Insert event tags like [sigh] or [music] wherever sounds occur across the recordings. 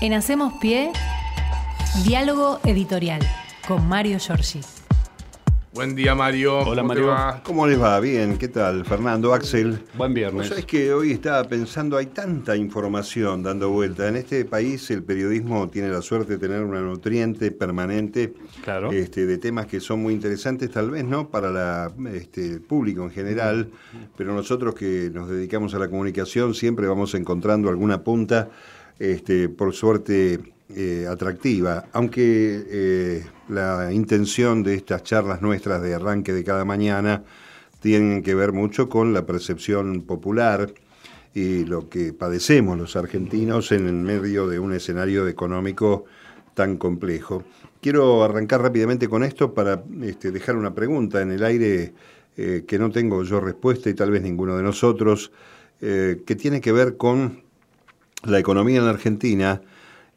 En Hacemos Pie, diálogo editorial con Mario Giorgi. Buen día, Mario. Hola, ¿Cómo te Mario. va? ¿Cómo les va? Bien, ¿qué tal? Fernando, Axel. Buen viernes. Sabes que hoy estaba pensando, hay tanta información dando vuelta. En este país el periodismo tiene la suerte de tener una nutriente permanente Claro. este, de temas que son muy interesantes, tal vez no para la, este, el público en general, pero nosotros que nos dedicamos a la comunicación siempre vamos encontrando alguna punta, este, por suerte, eh, atractiva. Aunque eh, la intención de estas charlas nuestras de arranque de cada mañana tienen que ver mucho con la percepción popular y lo que padecemos los argentinos en el medio de un escenario económico tan complejo. Quiero arrancar rápidamente con esto para este, dejar una pregunta en el aire eh, que no tengo yo respuesta y tal vez ninguno de nosotros, que tiene que ver con la economía en la Argentina.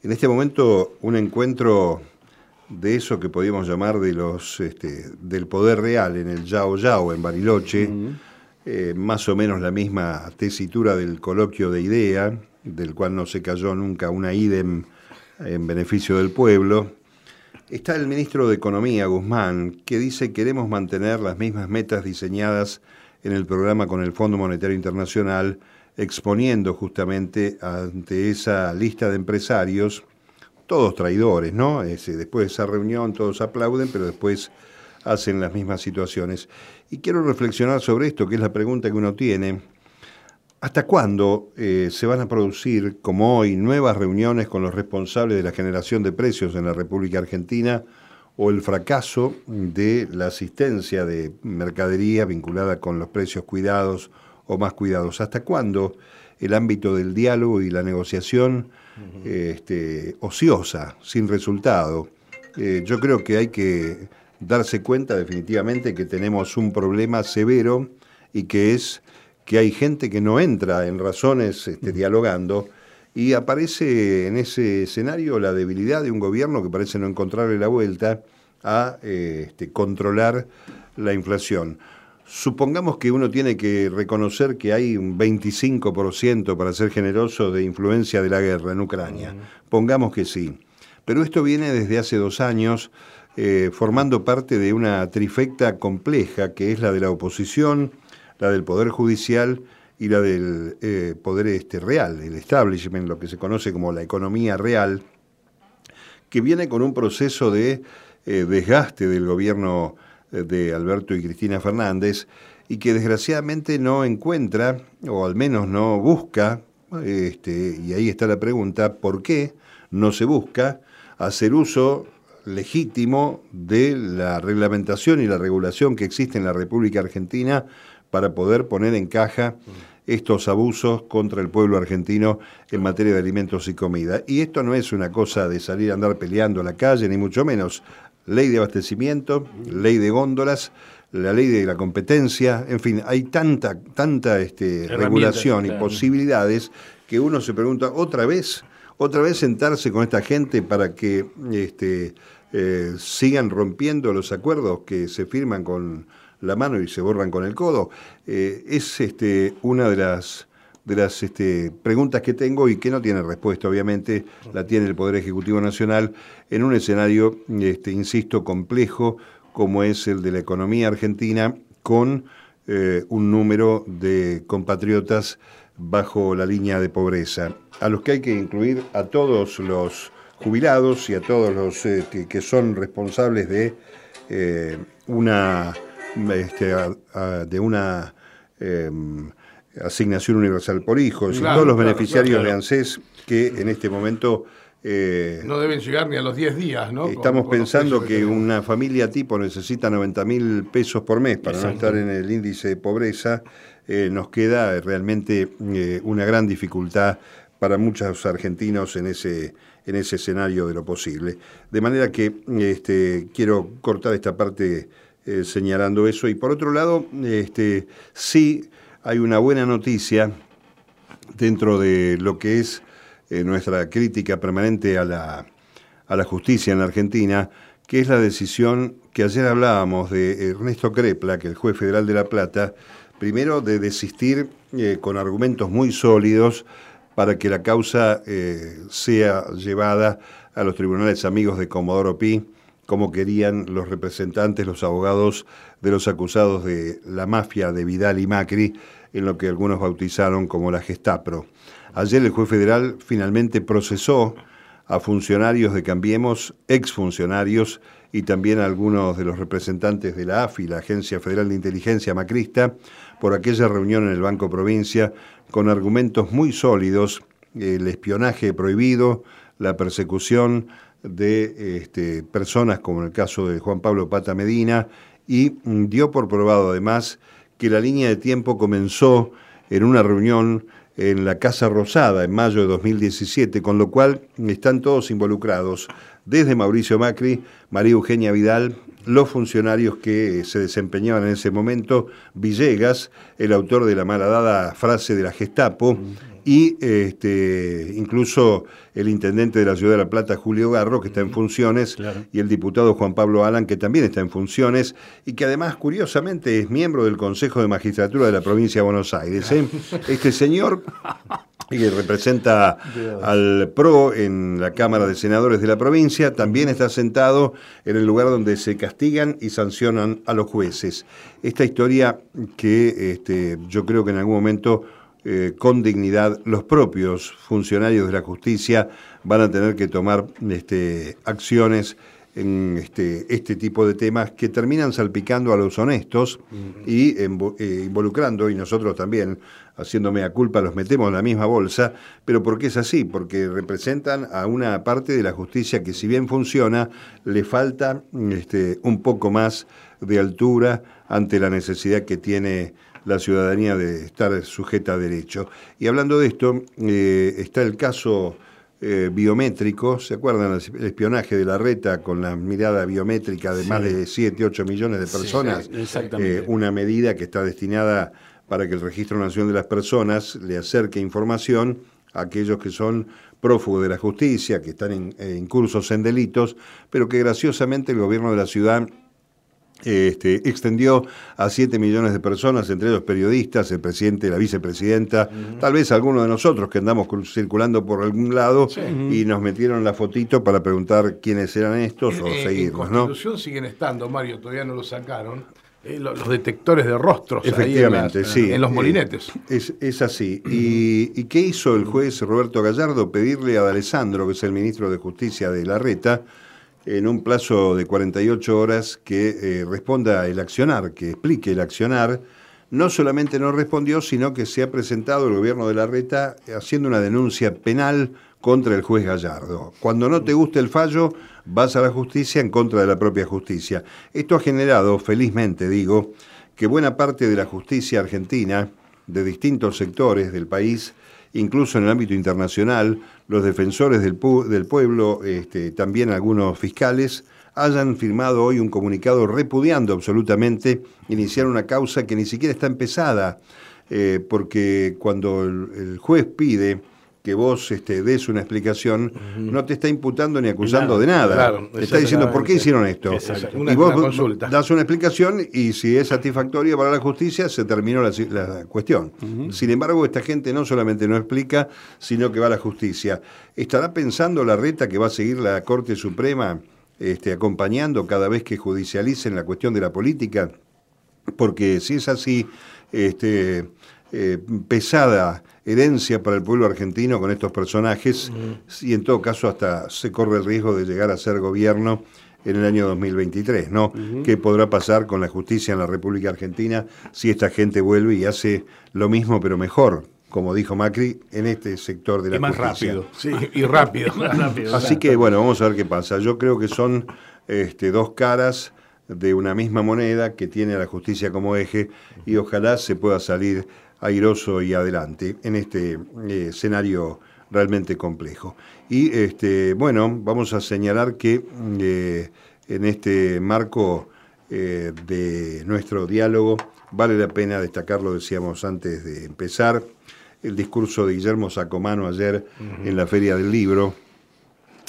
En este momento un encuentro de eso que podríamos llamar de los este, del poder real en el Yao Yao en Bariloche, eh, más o menos la misma tesitura del coloquio de idea, del cual no se cayó nunca una idem en beneficio del pueblo. Está el ministro de Economía, Guzmán, que dice queremos mantener las mismas metas diseñadas en el programa con el Fondo Monetario Internacional, exponiendo justamente ante esa lista de empresarios, todos traidores, ¿no? Después de esa reunión todos aplauden, pero después hacen las mismas situaciones. Y quiero reflexionar sobre esto, que es la pregunta que uno tiene. ¿Hasta cuándo eh, se van a producir, como hoy, nuevas reuniones con los responsables de la generación de precios en la República Argentina o el fracaso de la asistencia de mercadería vinculada con los precios cuidados o más cuidados? ¿Hasta cuándo el ámbito del diálogo y la negociación este, ociosa, sin resultado? Eh, yo creo que hay que darse cuenta definitivamente que tenemos un problema severo y que es que hay gente que no entra en razones este, dialogando y aparece en ese escenario la debilidad de un gobierno que parece no encontrarle la vuelta a eh, este, controlar la inflación. Supongamos que uno tiene que reconocer que hay un 25%, para ser generoso, de influencia de la guerra en Ucrania. Pongamos que sí. Pero esto viene desde hace dos años eh, formando parte de una trifecta compleja que es la de la oposición, la del Poder Judicial y la del eh, Poder este, Real, el establishment, lo que se conoce como la economía real, que viene con un proceso de eh, desgaste del gobierno de Alberto y Cristina Fernández y que desgraciadamente no encuentra, o al menos no busca, este, y ahí está la pregunta, ¿por qué no se busca hacer uso legítimo de la reglamentación y la regulación que existe en la República Argentina para poder poner en caja estos abusos contra el pueblo argentino en materia de alimentos y comida. Y esto no es una cosa de salir a andar peleando a la calle, ni mucho menos. Ley de abastecimiento, ley de góndolas, la ley de la competencia, en fin, hay tanta, tanta este, regulación y claro. posibilidades que uno se pregunta, ¿otra vez? ¿Otra vez sentarse con esta gente para que este, eh, sigan rompiendo los acuerdos que se firman con la mano y se borran con el codo? Eh, es este, una de las, de las este, preguntas que tengo y que no tiene respuesta, obviamente, la tiene el Poder Ejecutivo Nacional en un escenario, este, insisto, complejo como es el de la economía argentina, con eh, un número de compatriotas bajo la línea de pobreza, a los que hay que incluir a todos los jubilados y a todos los eh, que, son responsables de eh, una este, de una eh, asignación universal por hijos y Claro, todos los claro, beneficiarios claro. de ANSES que en este momento eh, No deben llegar ni a los 10 días, ¿no? Estamos con pensando que una familia tipo necesita 90 mil pesos por mes para no estar en el índice de pobreza. Eh, nos queda realmente eh, una gran dificultad para muchos argentinos en ese, en ese escenario de lo posible. De manera que este, quiero cortar esta parte señalando eso. Y por otro lado, este, sí hay una buena noticia dentro de lo que es eh, nuestra crítica permanente a la, a la justicia en la Argentina, que es la decisión que ayer hablábamos de Ernesto Crepla, que el juez federal de La Plata, primero de desistir eh, con argumentos muy sólidos para que la causa eh, sea llevada a los tribunales amigos de Comodoro Pi, como querían los representantes, los abogados de los acusados de la mafia de Vidal y Macri, en lo que algunos bautizaron como la Gestapro. Ayer el juez federal finalmente procesó a funcionarios de Cambiemos, exfuncionarios y también a algunos de los representantes de la AFI, la Agencia Federal de Inteligencia Macrista, por aquella reunión en el Banco Provincia con argumentos muy sólidos, el espionaje prohibido, la persecución de este, personas como en el caso de Juan Pablo Pata Medina y dio por probado además que la línea de tiempo comenzó en una reunión en la Casa Rosada en mayo de 2017, con lo cual están todos involucrados, desde Mauricio Macri, María Eugenia Vidal, los funcionarios que se desempeñaban en ese momento, Villegas, el autor de la malhadada frase de la Gestapo, y este, incluso el intendente de la ciudad de La Plata, Julio Garro, que está en funciones, y el diputado Juan Pablo Alan, que también está en funciones, y que además, curiosamente, es miembro del Consejo de Magistratura de la provincia de Buenos Aires. ¿eh? Este señor que representa al PRO en la Cámara de Senadores de la provincia, también está sentado en el lugar donde se castigan y sancionan a los jueces. Esta historia que este, yo creo que en algún momento eh, con dignidad, los propios funcionarios de la justicia van a tener que tomar este, acciones en este, este tipo de temas que terminan salpicando a los honestos y eh, involucrando, y nosotros también, haciéndome a culpa, los metemos en la misma bolsa, pero porque es así, porque representan a una parte de la justicia que si bien funciona, le falta este, un poco más de altura ante la necesidad que tiene la ciudadanía de estar sujeta a derecho. Y hablando de esto, eh, está el caso eh, biométrico, ¿se acuerdan el espionaje de la reta con la mirada biométrica de más de 7, 8 millones de personas? exactamente. Eh, una medida que está destinada para que el Registro Nacional de las Personas le acerque información a aquellos que son prófugos de la justicia, que están en cursos en delitos, pero que graciosamente el gobierno de la ciudad este, extendió a 7 millones de personas, entre ellos periodistas, el presidente, la vicepresidenta, tal vez algunos de nosotros que andamos circulando por algún lado y nos metieron la fotito para preguntar quiénes eran estos o seguirnos. En Constitución siguen estando, Mario, todavía no lo sacaron. Eh, los, detectores de rostros Efectivamente, en, sí. en los molinetes. Es, es así. ¿Y, ¿Y, qué hizo el juez Roberto Gallardo? Pedirle a Alessandro, que es el ministro de Justicia de la Reta, en un plazo de 48 horas que eh, responda el accionar, que explique el accionar. No solamente no respondió, sino que se ha presentado el gobierno de la Reta haciendo una denuncia penal contra el juez Gallardo. Cuando no te guste el fallo, vas a la justicia en contra de la propia justicia. Esto ha generado, felizmente digo, que buena parte de la justicia argentina, de distintos sectores del país, incluso en el ámbito internacional, los defensores del, del pueblo, este, también algunos fiscales, hayan firmado hoy un comunicado repudiando absolutamente iniciar una causa que ni siquiera está empezada, eh, porque cuando el juez pide que vos este, des una explicación, no te está imputando ni acusando de nada. te está diciendo, ¿por qué hicieron esto? y vos das una explicación y si es satisfactoria para la justicia, se terminó la, cuestión. Sin embargo, esta gente no solamente no explica, sino que va a la justicia. ¿Estará pensando la reta que va a seguir la Corte Suprema este, acompañando cada vez que judicialicen la cuestión de la política? Porque si es así, este, eh, pesada herencia para el pueblo argentino con estos personajes y en todo caso hasta se corre el riesgo de llegar a ser gobierno en el año 2023, ¿no? ¿Qué podrá pasar con la justicia en la República Argentina si esta gente vuelve y hace lo mismo pero mejor? como dijo Macri, en este sector de la y más rápido. Sí, y rápido. [laughs] Así que bueno, vamos a ver qué pasa. Yo creo que son este, dos caras de una misma moneda que tiene a la justicia como eje y ojalá se pueda salir airoso y adelante en este eh, escenario realmente complejo. Y este, bueno, vamos a señalar que eh, en este marco eh, de nuestro diálogo vale la pena destacarlo, decíamos antes de empezar, el discurso de Guillermo Sacomano ayer en la Feria del Libro,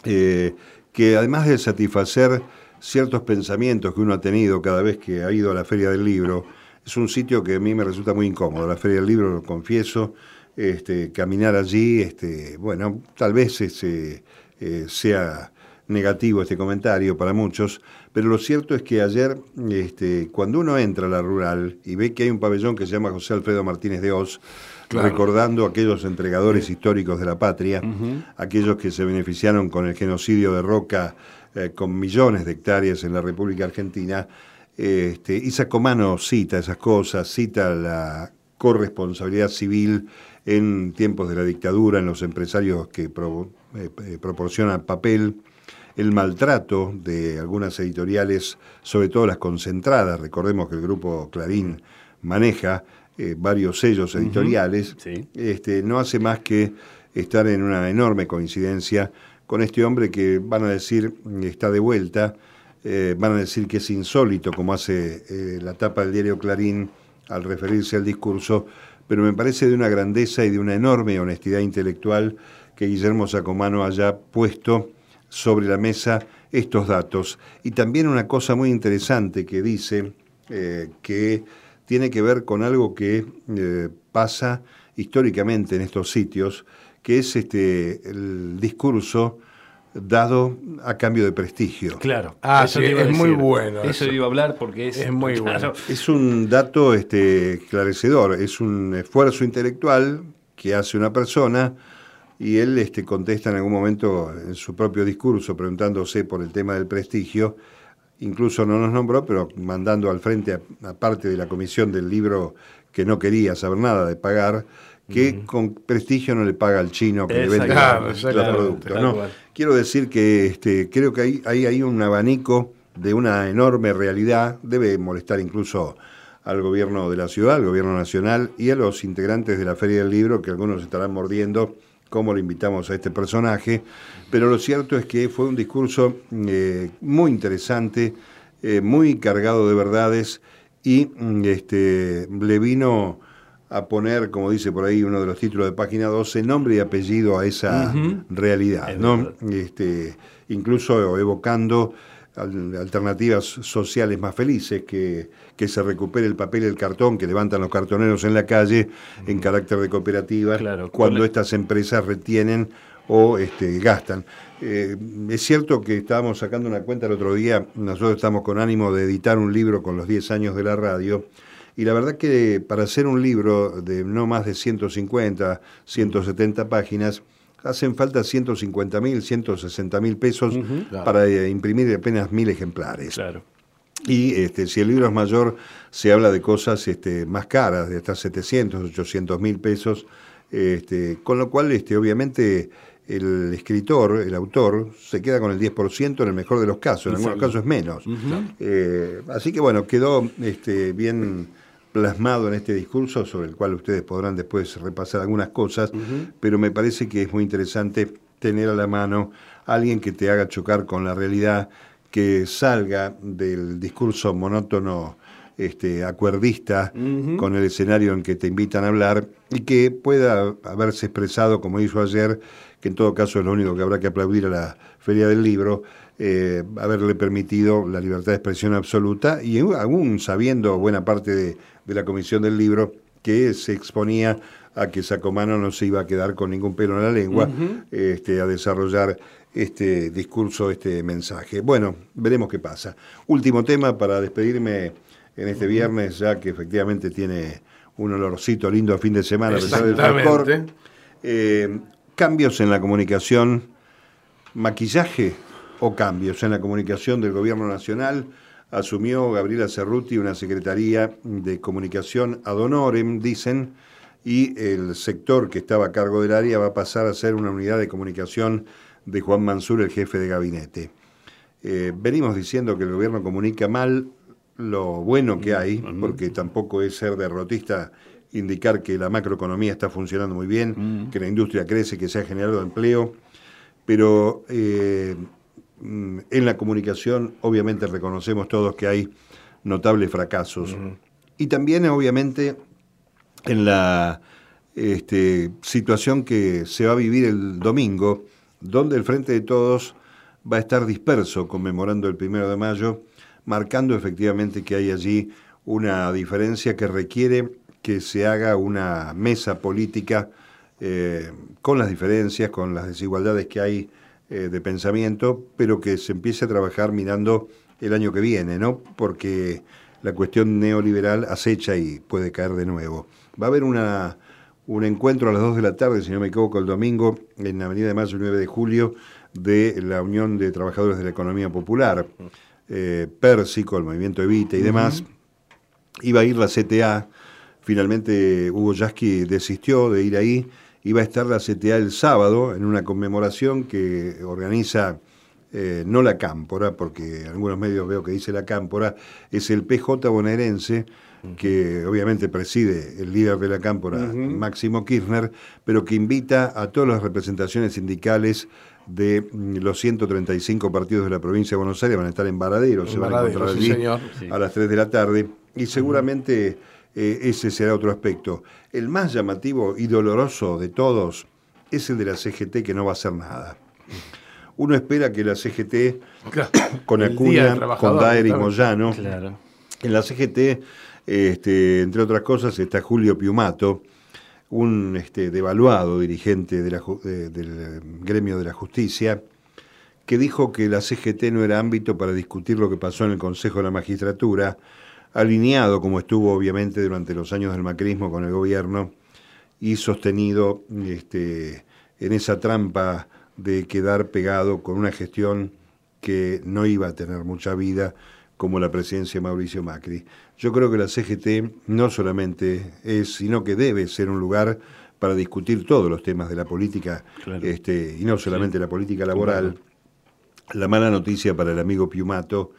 que además de satisfacer ciertos pensamientos que uno ha tenido cada vez que ha ido a la Feria del Libro, es un sitio que a mí me resulta muy incómodo. La Feria del Libro, lo confieso, este, caminar allí, este, bueno, tal vez ese, eh, sea negativo este comentario para muchos, pero lo cierto es que ayer, este, cuando uno entra a la rural y ve que hay un pabellón que se llama José Alfredo Martínez de Oz, recordando a aquellos entregadores históricos de la patria, aquellos que se beneficiaron con el genocidio de Roca eh, con millones de hectáreas en la República Argentina, este, y Sacomano cita esas cosas, cita la corresponsabilidad civil en tiempos de la dictadura, en los empresarios que eh, eh, proporcionan papel, el maltrato de algunas editoriales, sobre todo las concentradas. Recordemos que el grupo Clarín maneja eh, varios sellos editoriales. este, no hace más que estar en una enorme coincidencia con este hombre que van a decir está de vuelta, van a decir que es insólito, como hace la tapa del diario Clarín al referirse al discurso, pero me parece de una grandeza y de una enorme honestidad intelectual que Guillermo Sacomano haya puesto sobre la mesa estos datos. Y también una cosa muy interesante que dice eh, que tiene que ver con algo que eh, pasa históricamente en estos sitios, que es este, el discurso dado a cambio de prestigio. Claro. Ah, eso es muy bueno. Eso, iba a hablar porque es, muy bueno. Es un dato este, esclarecedor, es un esfuerzo intelectual que hace una persona y él este, contesta en algún momento en su propio discurso preguntándose por el tema del prestigio, incluso no nos nombró, pero mandando al frente, aparte de la comisión del libro que no quería saber nada de pagar, que con prestigio no le paga al chino que le vende los productos. ¿no? Quiero decir que este, creo que hay, hay, un abanico de una enorme realidad, debe molestar incluso al gobierno de la ciudad, al gobierno nacional y a los integrantes de la Feria del Libro, que algunos estarán mordiendo cómo le invitamos a este personaje, pero lo cierto es que fue un discurso eh, muy interesante, eh, muy cargado de verdades y mm, este, le vino a poner, como dice por ahí uno de los títulos de página 12, nombre y apellido a esa realidad, ¿no? Este, incluso evocando alternativas sociales más felices, que, que, se recupere el papel y el cartón que levantan los cartoneros en la calle en carácter de cooperativa, cuando estas empresas retienen o este, gastan. Eh, es cierto que estábamos sacando una cuenta el otro día, nosotros estamos con ánimo de editar un libro con los 10 años de la radio, y la verdad que para hacer un libro de no más de 150, 170 páginas, hacen falta 150 mil, 160 mil pesos para eh, imprimir apenas mil ejemplares. Claro. Y este, si el libro es mayor, se habla de cosas este, más caras, de hasta 700, 800 mil pesos, este, con lo cual este, obviamente el escritor, el autor, se queda con el 10% en el mejor de los casos, en algunos casos es menos. Eh, así que bueno, quedó este, bien plasmado en este discurso, sobre el cual ustedes podrán después repasar algunas cosas, pero me parece que es muy interesante tener a la mano a alguien que te haga chocar con la realidad, que salga del discurso monótono este, acuerdista con el escenario en que te invitan a hablar y que pueda haberse expresado, como hizo ayer, que en todo caso es lo único que habrá que aplaudir a la Feria del Libro, eh, haberle permitido la libertad de expresión absoluta y aún sabiendo buena parte de, la comisión del libro que se exponía a que Sacomano no se iba a quedar con ningún pelo en la lengua este, a desarrollar este discurso, este mensaje. Bueno, veremos qué pasa. Último tema para despedirme en este viernes, ya que efectivamente tiene un olorcito lindo a fin de semana a pesar del eh, cambios en la comunicación, maquillaje o cambios en la comunicación del Gobierno Nacional. Asumió Gabriela Cerruti una Secretaría de Comunicación ad honorem, dicen, y el sector que estaba a cargo del área va a pasar a ser una unidad de comunicación de Juan Mansur, el jefe de gabinete. Eh, venimos diciendo que el gobierno comunica mal lo bueno que hay, porque tampoco es ser derrotista indicar que la macroeconomía está funcionando muy bien, que la industria crece, que se ha generado empleo, pero eh, en la comunicación obviamente reconocemos todos que hay notables fracasos. Y también obviamente en la este, situación que se va a vivir el domingo, donde el Frente de Todos va a estar disperso conmemorando el primero de mayo, marcando efectivamente que hay allí una diferencia que requiere que se haga una mesa política eh, con las diferencias, con las desigualdades que hay eh, de pensamiento, pero que se empiece a trabajar mirando el año que viene, ¿no? Porque la cuestión neoliberal acecha y puede caer de nuevo. Va a haber una, un encuentro a las 2 de la tarde, si no me equivoco, el domingo, en la Avenida de Mayo, el 9 de julio, de la Unión de Trabajadores de la Economía Popular, eh, Pérsico, el movimiento Evita y demás. Iba a ir la CTA, finalmente Hugo Yasky desistió de ir ahí, iba a estar la CTA el sábado en una conmemoración que organiza eh, no la Cámpora, porque en algunos medios veo que dice la Cámpora, es el PJ bonaerense, que obviamente preside el líder de la Cámpora, Máximo Kirchner, pero que invita a todas las representaciones sindicales de mm, los 135 partidos de la provincia de Buenos Aires, van a estar en Varadero, se van a encontrar allí a las 3 de la tarde, y seguramente eh, ese será otro aspecto. El más llamativo y doloroso de todos es el de la CGT que no va a hacer nada. Uno espera que la CGT, [coughs] con Acuña, con Daer y Moyano, en la CGT, este, entre otras cosas, está Julio Piumato, un este, devaluado dirigente del gremio de la justicia, que dijo que la CGT no era ámbito para discutir lo que pasó en el Consejo de la Magistratura, alineado como estuvo obviamente durante los años del macrismo con el gobierno y sostenido este, en esa trampa de quedar pegado con una gestión que no iba a tener mucha vida como la presidencia de Mauricio Macri. Yo creo que la CGT no solamente es, sino que debe ser un lugar para discutir todos los temas de la política, este, y no solamente la política laboral. La mala noticia para el amigo Piumato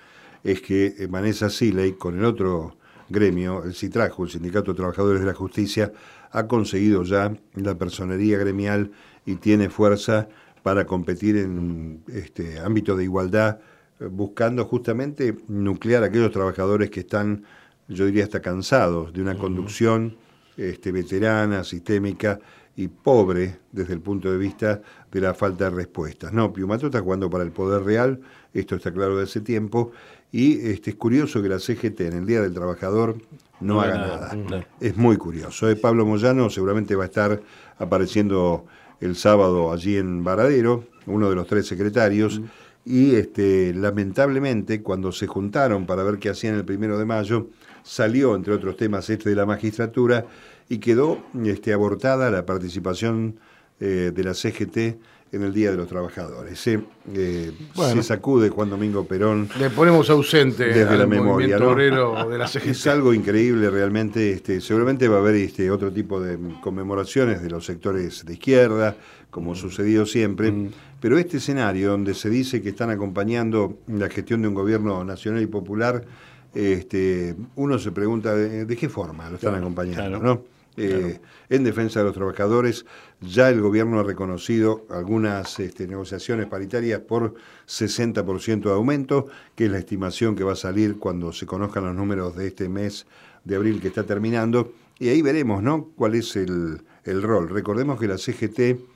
es que Vanessa Siley, con el otro gremio, el CITRAJO, el Sindicato de Trabajadores de la Justicia, ha conseguido ya la personería gremial y tiene fuerza para competir en este ámbito de igualdad, eh, buscando justamente nuclear a aquellos trabajadores que están, yo diría, hasta cansados de una conducción este, veterana, sistémica y pobre desde el punto de vista de la falta de respuestas. No, Piumato está jugando para el poder real, esto está claro de ese tiempo, y este, es curioso que la CGT en el Día del Trabajador no, haga nada. Es muy curioso. ¿eh? Pablo Moyano seguramente va a estar apareciendo el sábado allí en Varadero, uno de los tres secretarios, mm. y este, lamentablemente cuando se juntaron para ver qué hacían el primero de mayo, salió, entre otros temas, este de la magistratura y quedó este, abortada la participación eh, de la CGT en el Día de los Trabajadores. Eh, Se sacude Juan Domingo Perón. Le ponemos ausente desde la memoria. de la. Es algo increíble realmente. Este, seguramente va a haber este, otro tipo de conmemoraciones de los sectores de izquierda, como mm. sucedido siempre. Mm. Pero este escenario donde se dice que están acompañando la gestión de un gobierno nacional y popular, este, uno se pregunta de, qué forma lo están acompañando, ¿no? Eh, en defensa de los trabajadores. Ya el gobierno ha reconocido algunas este, negociaciones paritarias por 60% de aumento, que es la estimación que va a salir cuando se conozcan los números de este mes de abril que está terminando. Y ahí veremos ¿no? cuál es el, el rol. Recordemos que la CGT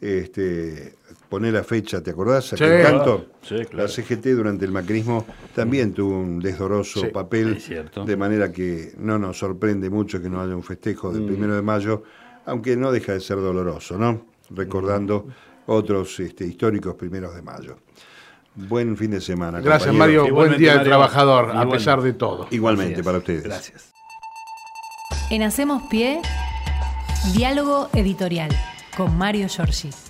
este, poner la fecha, ¿te acordás? Sí, canto? La CGT durante el macrismo también tuvo un desdoroso papel, de manera que no nos sorprende mucho que no haya un festejo del mm. primero de mayo, aunque no deja de ser doloroso, ¿no? Recordando mm. otros este, históricos primeros de mayo. Buen fin de semana. Gracias, Mario. Buen día del trabajador, a pesar de todo. Igualmente para ustedes. Gracias. En Hacemos Pie, diálogo editorial con Mario Giorgi.